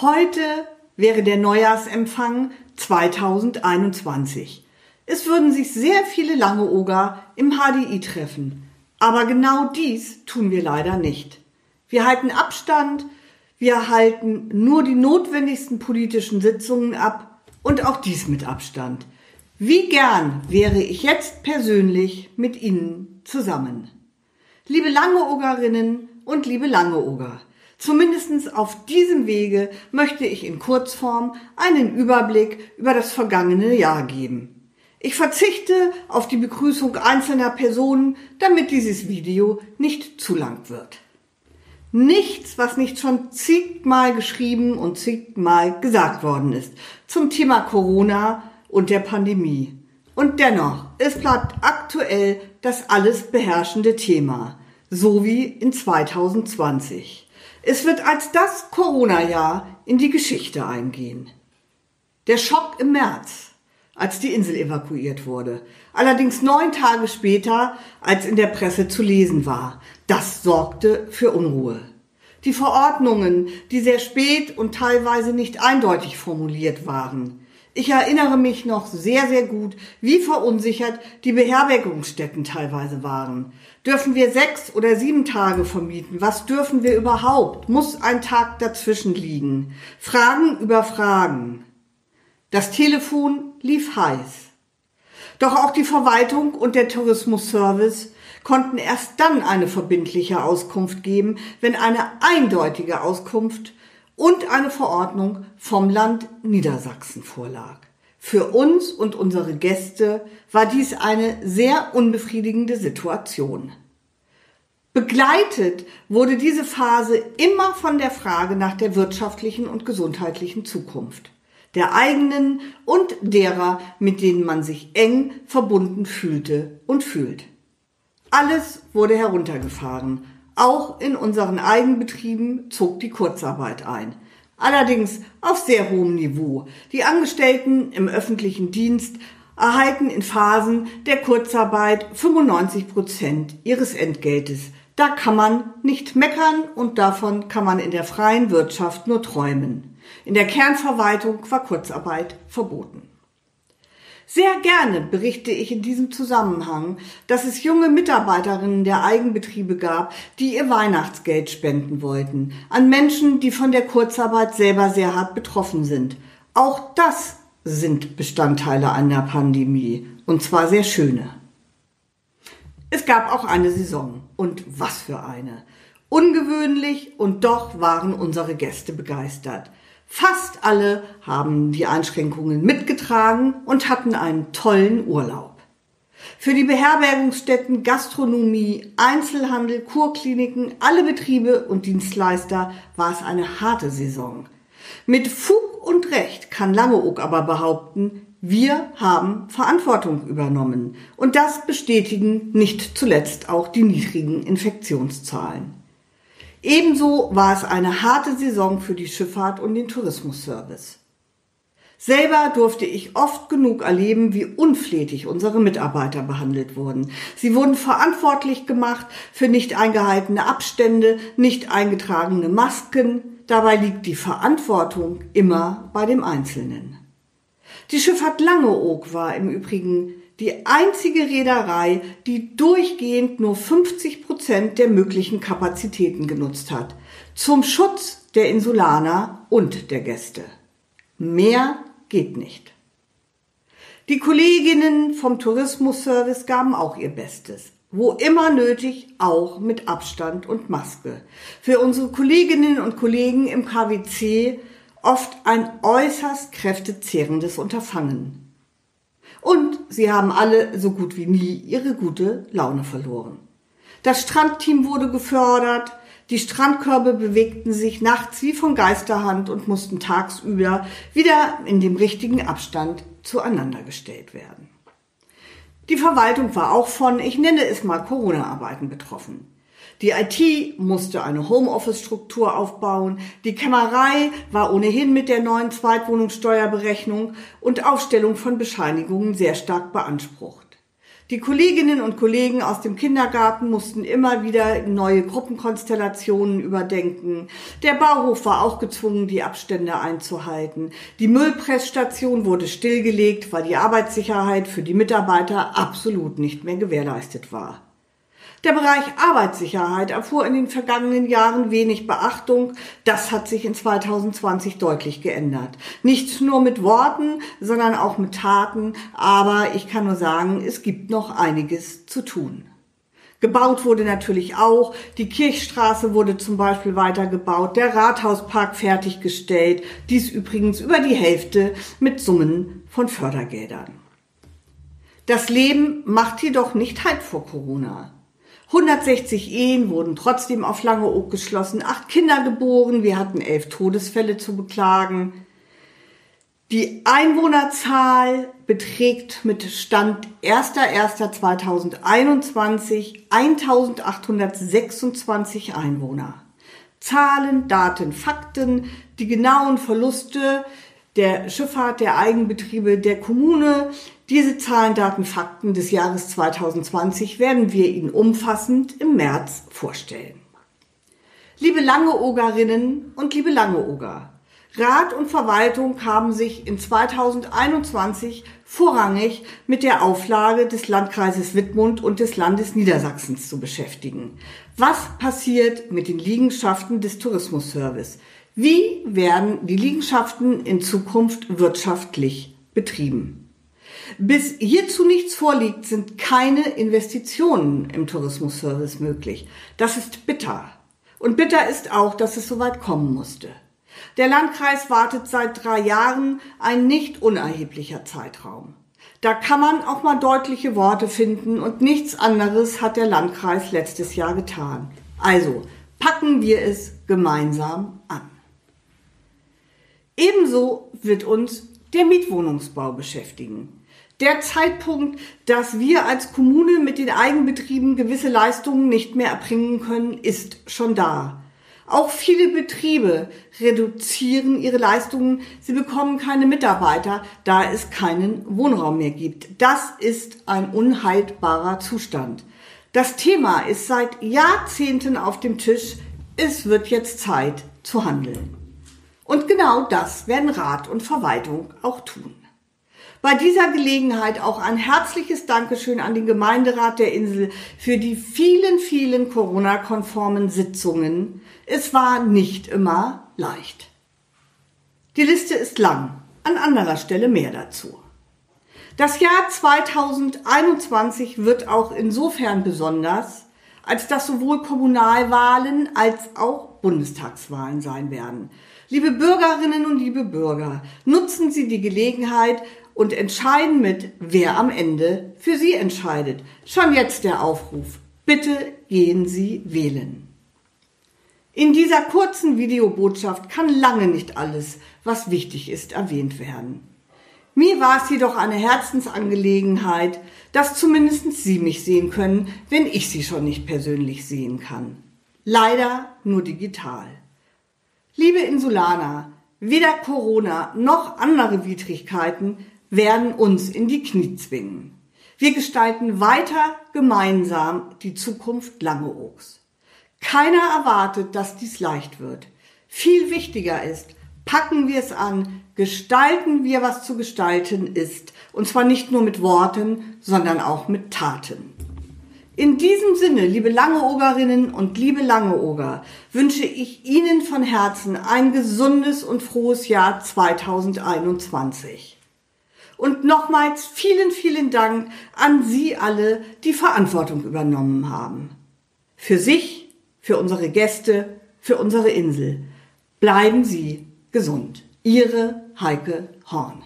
Heute wäre der Neujahrsempfang 2021. Es würden sich sehr viele Langeoger im HDI treffen. Aber genau dies tun wir leider nicht. Wir halten Abstand, wir halten nur die notwendigsten politischen Sitzungen ab und auch dies mit Abstand. Wie gern wäre ich jetzt persönlich mit Ihnen zusammen. Liebe Langeogerinnen und liebe Langeoger, zumindest auf diesem Wege möchte ich in Kurzform einen Überblick über das vergangene Jahr geben. Ich verzichte auf die Begrüßung einzelner Personen, damit dieses Video nicht zu lang wird. Nichts, was nicht schon zigmal geschrieben und zigmal gesagt worden ist zum Thema Corona und der Pandemie. Und dennoch, es bleibt aktuell das alles beherrschende Thema, so wie in 2020. Es wird als das Corona-Jahr in die Geschichte eingehen. Der Schock im März, als die Insel evakuiert wurde. Allerdings neun Tage später, als in der Presse zu lesen war. Das sorgte für Unruhe. Die Verordnungen, die sehr spät und teilweise nicht eindeutig formuliert waren. Ich erinnere mich noch sehr, sehr gut, wie verunsichert die Beherbergungsstätten teilweise waren. Dürfen wir sechs oder sieben Tage vermieten? Was dürfen wir überhaupt? Muss ein Tag dazwischen liegen? Fragen über Fragen. Das Telefon lief heiß. Doch auch die Verwaltung und der Tourismusservice konnten erst dann eine verbindliche Auskunft geben, wenn eine eindeutige Auskunft und eine Verordnung vom Land Niedersachsen vorlag. Für uns und unsere Gäste war dies eine sehr unbefriedigende Situation. Begleitet wurde diese Phase immer von der Frage nach der wirtschaftlichen und gesundheitlichen Zukunft der eigenen und derer, mit denen man sich eng verbunden fühlte und fühlt. Alles wurde heruntergefahren. Auch in unseren Eigenbetrieben zog die Kurzarbeit ein. Allerdings auf sehr hohem Niveau. Die Angestellten im öffentlichen Dienst erhalten in Phasen der Kurzarbeit 95 Prozent ihres Entgeltes. Da kann man nicht meckern und davon kann man in der freien Wirtschaft nur träumen. In der Kernverwaltung war Kurzarbeit verboten. Sehr gerne berichte ich in diesem Zusammenhang, dass es junge Mitarbeiterinnen der Eigenbetriebe gab, die ihr Weihnachtsgeld spenden wollten, an Menschen, die von der Kurzarbeit selber sehr hart betroffen sind. Auch das sind Bestandteile einer Pandemie, und zwar sehr schöne. Es gab auch eine Saison, und was für eine. Ungewöhnlich, und doch waren unsere Gäste begeistert. Fast alle haben die Einschränkungen mitgetragen und hatten einen tollen Urlaub. Für die Beherbergungsstätten, Gastronomie, Einzelhandel, Kurkliniken, alle Betriebe und Dienstleister war es eine harte Saison. Mit Fug und Recht kann Langeoog aber behaupten, wir haben Verantwortung übernommen. Und das bestätigen nicht zuletzt auch die niedrigen Infektionszahlen. Ebenso war es eine harte Saison für die Schifffahrt und den Tourismusservice. Selber durfte ich oft genug erleben, wie unflätig unsere Mitarbeiter behandelt wurden. Sie wurden verantwortlich gemacht für nicht eingehaltene Abstände, nicht eingetragene Masken. Dabei liegt die Verantwortung immer bei dem Einzelnen. Die Schifffahrt Langeoog war im Übrigen die einzige Reederei, die durchgehend nur 50 Prozent der möglichen Kapazitäten genutzt hat. Zum Schutz der Insulaner und der Gäste. Mehr geht nicht. Die Kolleginnen vom Tourismusservice gaben auch ihr Bestes. Wo immer nötig, auch mit Abstand und Maske. Für unsere Kolleginnen und Kollegen im KWC oft ein äußerst kräftezehrendes Unterfangen. Und sie haben alle so gut wie nie ihre gute Laune verloren. Das Strandteam wurde gefördert, die Strandkörbe bewegten sich nachts wie von Geisterhand und mussten tagsüber wieder in dem richtigen Abstand zueinander gestellt werden. Die Verwaltung war auch von, ich nenne es mal Corona-Arbeiten betroffen. Die IT musste eine Homeoffice-Struktur aufbauen. Die Kämmerei war ohnehin mit der neuen Zweitwohnungssteuerberechnung und Aufstellung von Bescheinigungen sehr stark beansprucht. Die Kolleginnen und Kollegen aus dem Kindergarten mussten immer wieder neue Gruppenkonstellationen überdenken. Der Bauhof war auch gezwungen, die Abstände einzuhalten. Die Müllpressstation wurde stillgelegt, weil die Arbeitssicherheit für die Mitarbeiter absolut nicht mehr gewährleistet war. Der Bereich Arbeitssicherheit erfuhr in den vergangenen Jahren wenig Beachtung. Das hat sich in 2020 deutlich geändert. Nicht nur mit Worten, sondern auch mit Taten. Aber ich kann nur sagen, es gibt noch einiges zu tun. Gebaut wurde natürlich auch. Die Kirchstraße wurde zum Beispiel weitergebaut, der Rathauspark fertiggestellt. Dies übrigens über die Hälfte mit Summen von Fördergeldern. Das Leben macht jedoch nicht Halt vor Corona. 160 Ehen wurden trotzdem auf Langeoog geschlossen, acht Kinder geboren, wir hatten elf Todesfälle zu beklagen. Die Einwohnerzahl beträgt mit Stand 1.1.2021 1826 Einwohner. Zahlen, Daten, Fakten, die genauen Verluste der Schifffahrt, der Eigenbetriebe der Kommune, diese Zahlen, Daten, Fakten des Jahres 2020 werden wir Ihnen umfassend im März vorstellen. Liebe Langeogerinnen und liebe Langeoger, Rat und Verwaltung haben sich in 2021 vorrangig mit der Auflage des Landkreises Wittmund und des Landes Niedersachsens zu beschäftigen. Was passiert mit den Liegenschaften des Tourismusservice? Wie werden die Liegenschaften in Zukunft wirtschaftlich betrieben? Bis hierzu nichts vorliegt, sind keine Investitionen im Tourismusservice möglich. Das ist bitter. Und bitter ist auch, dass es so weit kommen musste. Der Landkreis wartet seit drei Jahren, ein nicht unerheblicher Zeitraum. Da kann man auch mal deutliche Worte finden und nichts anderes hat der Landkreis letztes Jahr getan. Also packen wir es gemeinsam an. Ebenso wird uns der Mietwohnungsbau beschäftigen. Der Zeitpunkt, dass wir als Kommune mit den Eigenbetrieben gewisse Leistungen nicht mehr erbringen können, ist schon da. Auch viele Betriebe reduzieren ihre Leistungen. Sie bekommen keine Mitarbeiter, da es keinen Wohnraum mehr gibt. Das ist ein unhaltbarer Zustand. Das Thema ist seit Jahrzehnten auf dem Tisch. Es wird jetzt Zeit zu handeln. Und genau das werden Rat und Verwaltung auch tun. Bei dieser Gelegenheit auch ein herzliches Dankeschön an den Gemeinderat der Insel für die vielen, vielen Corona-konformen Sitzungen. Es war nicht immer leicht. Die Liste ist lang, an anderer Stelle mehr dazu. Das Jahr 2021 wird auch insofern besonders, als dass sowohl Kommunalwahlen als auch Bundestagswahlen sein werden. Liebe Bürgerinnen und liebe Bürger, nutzen Sie die Gelegenheit und entscheiden mit, wer am Ende für Sie entscheidet. Schon jetzt der Aufruf. Bitte gehen Sie wählen. In dieser kurzen Videobotschaft kann lange nicht alles, was wichtig ist, erwähnt werden. Mir war es jedoch eine Herzensangelegenheit, dass zumindest Sie mich sehen können, wenn ich Sie schon nicht persönlich sehen kann. Leider nur digital. Liebe Insulaner, weder Corona noch andere Widrigkeiten werden uns in die Knie zwingen. Wir gestalten weiter gemeinsam die Zukunft Langeoogs. Keiner erwartet, dass dies leicht wird. Viel wichtiger ist, packen wir es an, gestalten wir, was zu gestalten ist. Und zwar nicht nur mit Worten, sondern auch mit Taten. In diesem Sinne, liebe Langeogerinnen und liebe Langeoger, wünsche ich Ihnen von Herzen ein gesundes und frohes Jahr 2021. Und nochmals vielen, vielen Dank an Sie alle, die Verantwortung übernommen haben. Für sich, für unsere Gäste, für unsere Insel. Bleiben Sie gesund. Ihre Heike Horn.